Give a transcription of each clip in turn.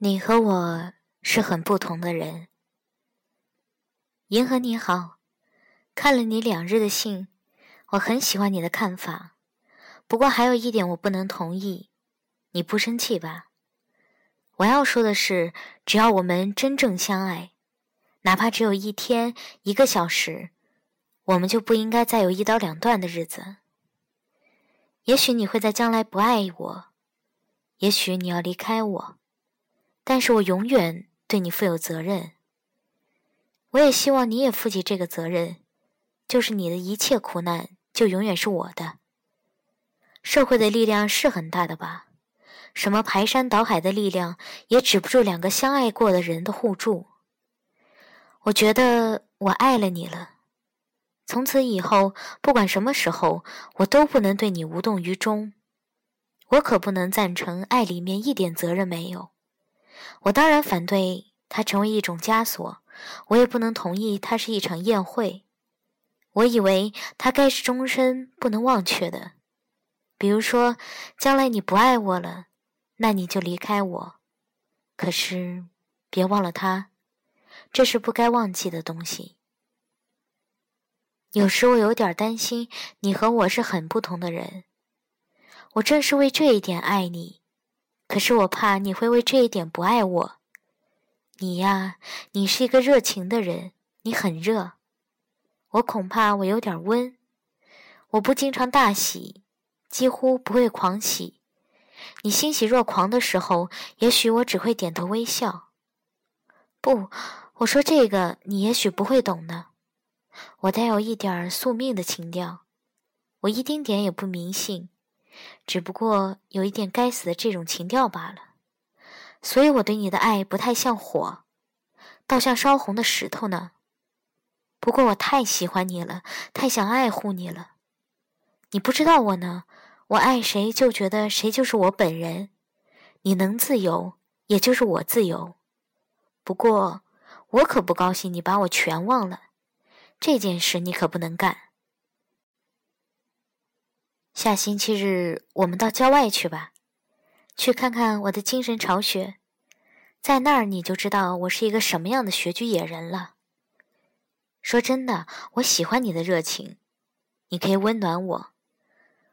你和我是很不同的人。银河你好，看了你两日的信，我很喜欢你的看法。不过还有一点我不能同意，你不生气吧？我要说的是，只要我们真正相爱，哪怕只有一天、一个小时，我们就不应该再有一刀两断的日子。也许你会在将来不爱我，也许你要离开我。但是我永远对你负有责任，我也希望你也负起这个责任，就是你的一切苦难就永远是我的。社会的力量是很大的吧？什么排山倒海的力量也止不住两个相爱过的人的互助。我觉得我爱了你了，从此以后不管什么时候，我都不能对你无动于衷。我可不能赞成爱里面一点责任没有。我当然反对它成为一种枷锁，我也不能同意它是一场宴会。我以为它该是终身不能忘却的。比如说，将来你不爱我了，那你就离开我。可是，别忘了它，这是不该忘记的东西。有时我有点担心，你和我是很不同的人。我正是为这一点爱你。可是我怕你会为这一点不爱我。你呀，你是一个热情的人，你很热。我恐怕我有点温。我不经常大喜，几乎不会狂喜。你欣喜若狂的时候，也许我只会点头微笑。不，我说这个你也许不会懂的。我带有一点宿命的情调，我一丁点也不迷信。只不过有一点该死的这种情调罢了，所以我对你的爱不太像火，倒像烧红的石头呢。不过我太喜欢你了，太想爱护你了。你不知道我呢，我爱谁就觉得谁就是我本人。你能自由，也就是我自由。不过我可不高兴你把我全忘了，这件事你可不能干。下星期日我们到郊外去吧，去看看我的精神巢穴，在那儿你就知道我是一个什么样的穴居野人了。说真的，我喜欢你的热情，你可以温暖我。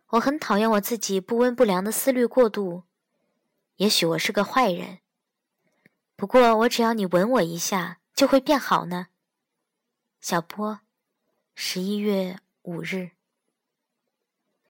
我很讨厌我自己不温不凉的思虑过度，也许我是个坏人，不过我只要你吻我一下就会变好呢。小波，十一月五日。